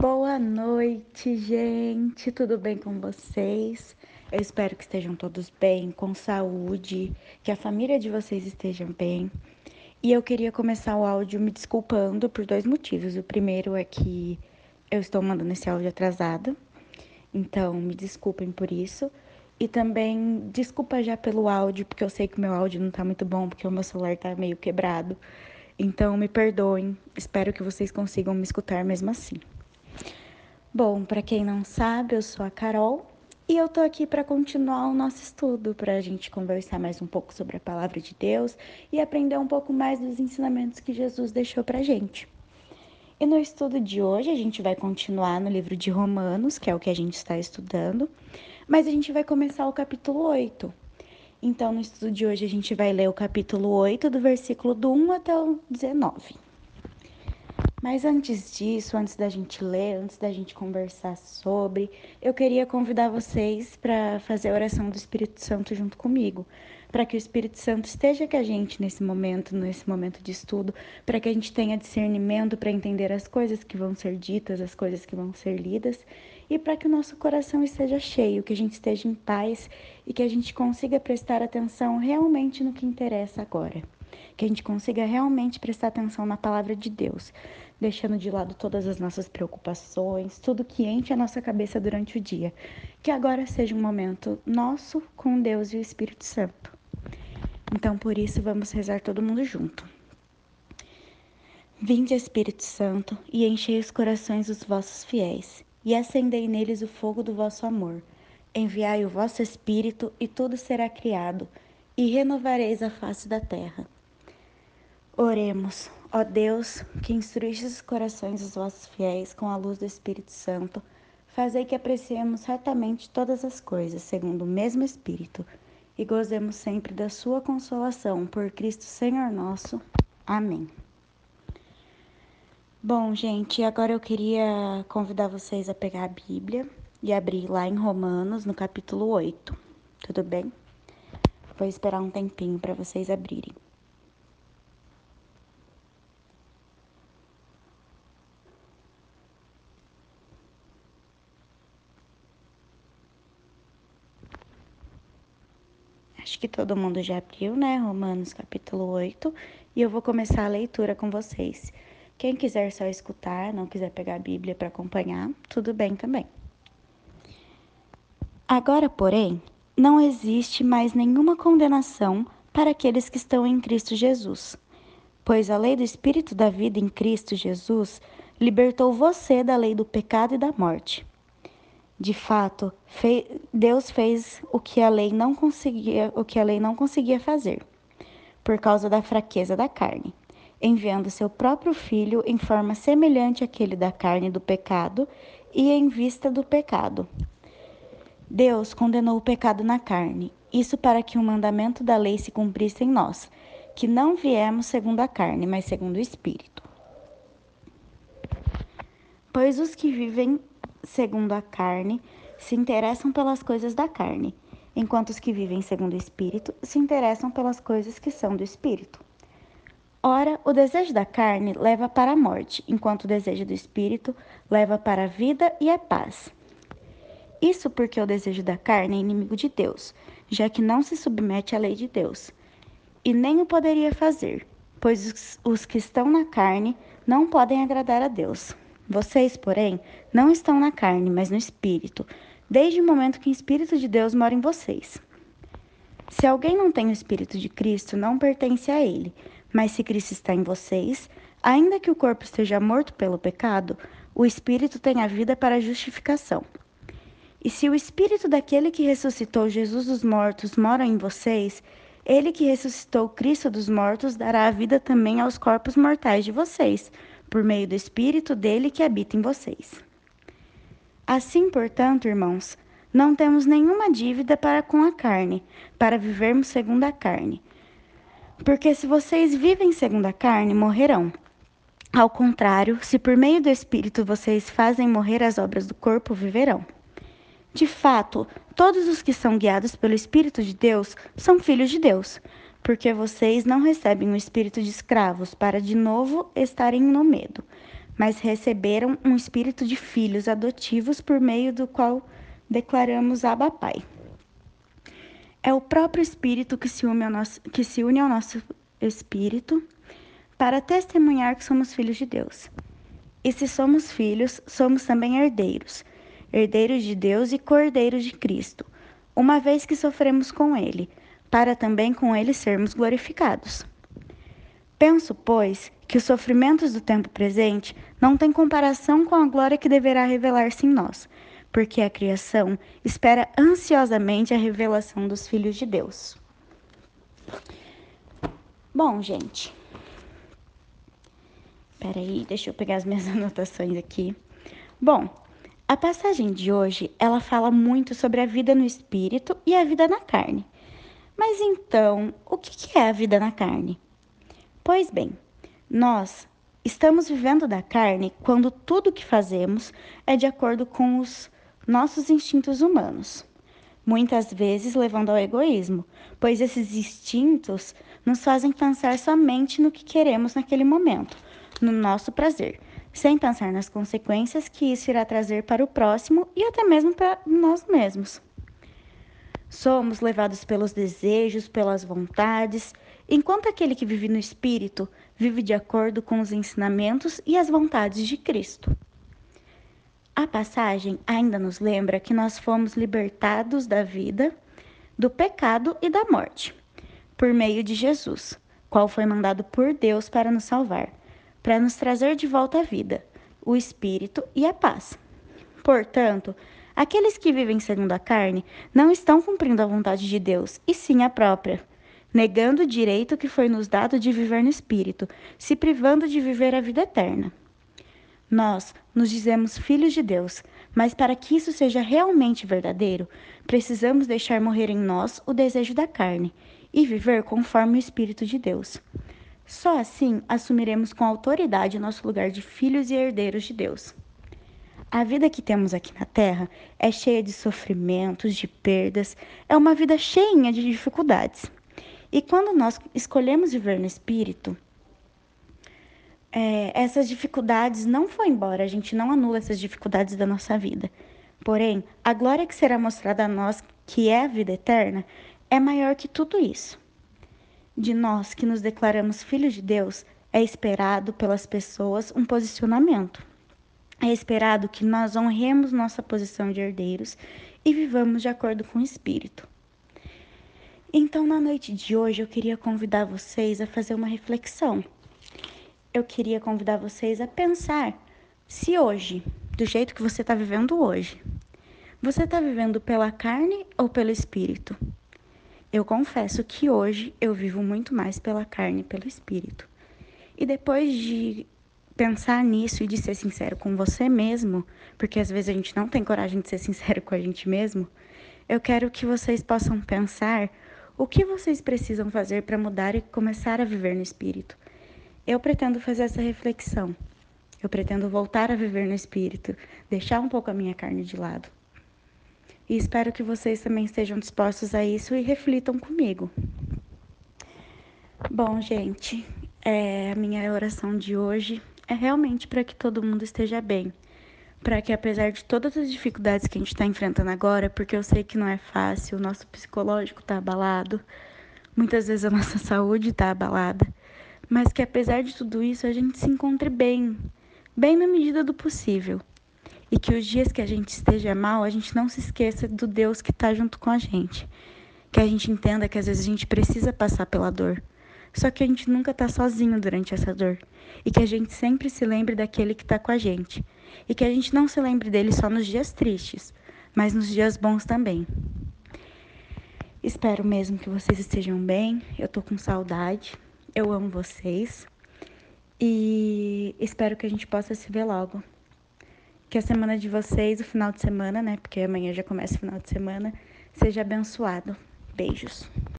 Boa noite, gente. Tudo bem com vocês? Eu espero que estejam todos bem, com saúde, que a família de vocês esteja bem. E eu queria começar o áudio me desculpando por dois motivos. O primeiro é que eu estou mandando esse áudio atrasado, então me desculpem por isso. E também desculpa já pelo áudio, porque eu sei que o meu áudio não tá muito bom, porque o meu celular tá meio quebrado. Então me perdoem, espero que vocês consigam me escutar mesmo assim. Bom, para quem não sabe, eu sou a Carol e eu tô aqui para continuar o nosso estudo, para a gente conversar mais um pouco sobre a palavra de Deus e aprender um pouco mais dos ensinamentos que Jesus deixou pra gente. E no estudo de hoje a gente vai continuar no livro de Romanos, que é o que a gente está estudando, mas a gente vai começar o capítulo 8. Então, no estudo de hoje a gente vai ler o capítulo 8, do versículo do 1 até o 19. Mas antes disso, antes da gente ler, antes da gente conversar sobre, eu queria convidar vocês para fazer a oração do Espírito Santo junto comigo, para que o Espírito Santo esteja com a gente nesse momento, nesse momento de estudo, para que a gente tenha discernimento para entender as coisas que vão ser ditas, as coisas que vão ser lidas, e para que o nosso coração esteja cheio, que a gente esteja em paz e que a gente consiga prestar atenção realmente no que interessa agora. Que a gente consiga realmente prestar atenção na palavra de Deus, deixando de lado todas as nossas preocupações, tudo que enche a nossa cabeça durante o dia. Que agora seja um momento nosso com Deus e o Espírito Santo. Então, por isso, vamos rezar todo mundo junto. Vinde, Espírito Santo, e enchei os corações dos vossos fiéis, e acendei neles o fogo do vosso amor. Enviai o vosso Espírito, e tudo será criado, e renovareis a face da terra. Oremos. Ó Deus, que instruíste os corações dos vossos fiéis com a luz do Espírito Santo, fazei que apreciemos retamente todas as coisas, segundo o mesmo Espírito, e gozemos sempre da sua consolação, por Cristo Senhor nosso. Amém. Bom, gente, agora eu queria convidar vocês a pegar a Bíblia e abrir lá em Romanos, no capítulo 8. Tudo bem? Vou esperar um tempinho para vocês abrirem. Acho que todo mundo já abriu, né? Romanos capítulo 8. E eu vou começar a leitura com vocês. Quem quiser só escutar, não quiser pegar a Bíblia para acompanhar, tudo bem também. Agora, porém, não existe mais nenhuma condenação para aqueles que estão em Cristo Jesus. Pois a lei do Espírito da vida em Cristo Jesus libertou você da lei do pecado e da morte. De fato, Deus fez o que a lei não conseguia, o que a lei não conseguia fazer, por causa da fraqueza da carne, enviando seu próprio filho em forma semelhante àquele da carne do pecado e em vista do pecado. Deus condenou o pecado na carne, isso para que o mandamento da lei se cumprisse em nós, que não viemos segundo a carne, mas segundo o espírito. Pois os que vivem segundo a carne se interessam pelas coisas da carne, enquanto os que vivem segundo o espírito se interessam pelas coisas que são do espírito. Ora, o desejo da carne leva para a morte, enquanto o desejo do espírito leva para a vida e a paz. Isso porque o desejo da carne é inimigo de Deus, já que não se submete à lei de Deus, e nem o poderia fazer, pois os que estão na carne não podem agradar a Deus. Vocês, porém, não estão na carne, mas no espírito, desde o momento que o Espírito de Deus mora em vocês. Se alguém não tem o Espírito de Cristo, não pertence a ele. Mas se Cristo está em vocês, ainda que o corpo esteja morto pelo pecado, o Espírito tem a vida para a justificação. E se o Espírito daquele que ressuscitou Jesus dos mortos mora em vocês, ele que ressuscitou Cristo dos mortos dará a vida também aos corpos mortais de vocês por meio do Espírito dele que habita em vocês. Assim, portanto, irmãos, não temos nenhuma dívida para com a carne, para vivermos segundo a carne. Porque se vocês vivem segundo a carne, morrerão. Ao contrário, se por meio do Espírito vocês fazem morrer as obras do corpo, viverão. De fato, todos os que são guiados pelo Espírito de Deus são filhos de Deus porque vocês não recebem o espírito de escravos para de novo estarem no medo, mas receberam um espírito de filhos adotivos por meio do qual declaramos Abba Pai. É o próprio Espírito que se, une ao nosso, que se une ao nosso espírito para testemunhar que somos filhos de Deus. E se somos filhos, somos também herdeiros, herdeiros de Deus e cordeiros de Cristo, uma vez que sofremos com Ele, para também com Ele sermos glorificados. Penso, pois, que os sofrimentos do tempo presente não têm comparação com a glória que deverá revelar-se em nós, porque a criação espera ansiosamente a revelação dos filhos de Deus. Bom, gente. Peraí, deixa eu pegar as minhas anotações aqui. Bom, a passagem de hoje, ela fala muito sobre a vida no espírito e a vida na carne. Mas então, o que é a vida na carne? Pois bem, nós estamos vivendo da carne quando tudo que fazemos é de acordo com os nossos instintos humanos, muitas vezes levando ao egoísmo, pois esses instintos nos fazem pensar somente no que queremos naquele momento, no nosso prazer, sem pensar nas consequências que isso irá trazer para o próximo e até mesmo para nós mesmos. Somos levados pelos desejos, pelas vontades, enquanto aquele que vive no Espírito vive de acordo com os ensinamentos e as vontades de Cristo. A passagem ainda nos lembra que nós fomos libertados da vida, do pecado e da morte, por meio de Jesus, qual foi mandado por Deus para nos salvar, para nos trazer de volta a vida, o Espírito e a paz. Portanto, aqueles que vivem segundo a carne não estão cumprindo a vontade de Deus, e sim a própria negando o direito que foi nos dado de viver no Espírito, se privando de viver a vida eterna. Nós nos dizemos filhos de Deus, mas para que isso seja realmente verdadeiro, precisamos deixar morrer em nós o desejo da carne e viver conforme o Espírito de Deus. Só assim assumiremos com autoridade o nosso lugar de filhos e herdeiros de Deus. A vida que temos aqui na Terra é cheia de sofrimentos, de perdas, é uma vida cheinha de dificuldades. E quando nós escolhemos viver no Espírito, é, essas dificuldades não vão embora, a gente não anula essas dificuldades da nossa vida. Porém, a glória que será mostrada a nós, que é a vida eterna, é maior que tudo isso. De nós que nos declaramos filhos de Deus, é esperado pelas pessoas um posicionamento. É esperado que nós honremos nossa posição de herdeiros e vivamos de acordo com o Espírito. Então, na noite de hoje, eu queria convidar vocês a fazer uma reflexão. Eu queria convidar vocês a pensar se hoje, do jeito que você está vivendo hoje, você está vivendo pela carne ou pelo espírito? Eu confesso que hoje eu vivo muito mais pela carne e pelo espírito. E depois de pensar nisso e de ser sincero com você mesmo, porque às vezes a gente não tem coragem de ser sincero com a gente mesmo, eu quero que vocês possam pensar o que vocês precisam fazer para mudar e começar a viver no espírito? Eu pretendo fazer essa reflexão. Eu pretendo voltar a viver no espírito, deixar um pouco a minha carne de lado. E espero que vocês também estejam dispostos a isso e reflitam comigo. Bom, gente, é, a minha oração de hoje é realmente para que todo mundo esteja bem para que apesar de todas as dificuldades que a gente está enfrentando agora, porque eu sei que não é fácil, o nosso psicológico está abalado, muitas vezes a nossa saúde está abalada, mas que apesar de tudo isso a gente se encontre bem, bem na medida do possível. E que os dias que a gente esteja mal, a gente não se esqueça do Deus que está junto com a gente. Que a gente entenda que às vezes a gente precisa passar pela dor. Só que a gente nunca está sozinho durante essa dor. E que a gente sempre se lembre daquele que está com a gente e que a gente não se lembre dele só nos dias tristes, mas nos dias bons também. Espero mesmo que vocês estejam bem. Eu tô com saudade. Eu amo vocês. E espero que a gente possa se ver logo. Que a semana de vocês, o final de semana, né? Porque amanhã já começa o final de semana, seja abençoado. Beijos.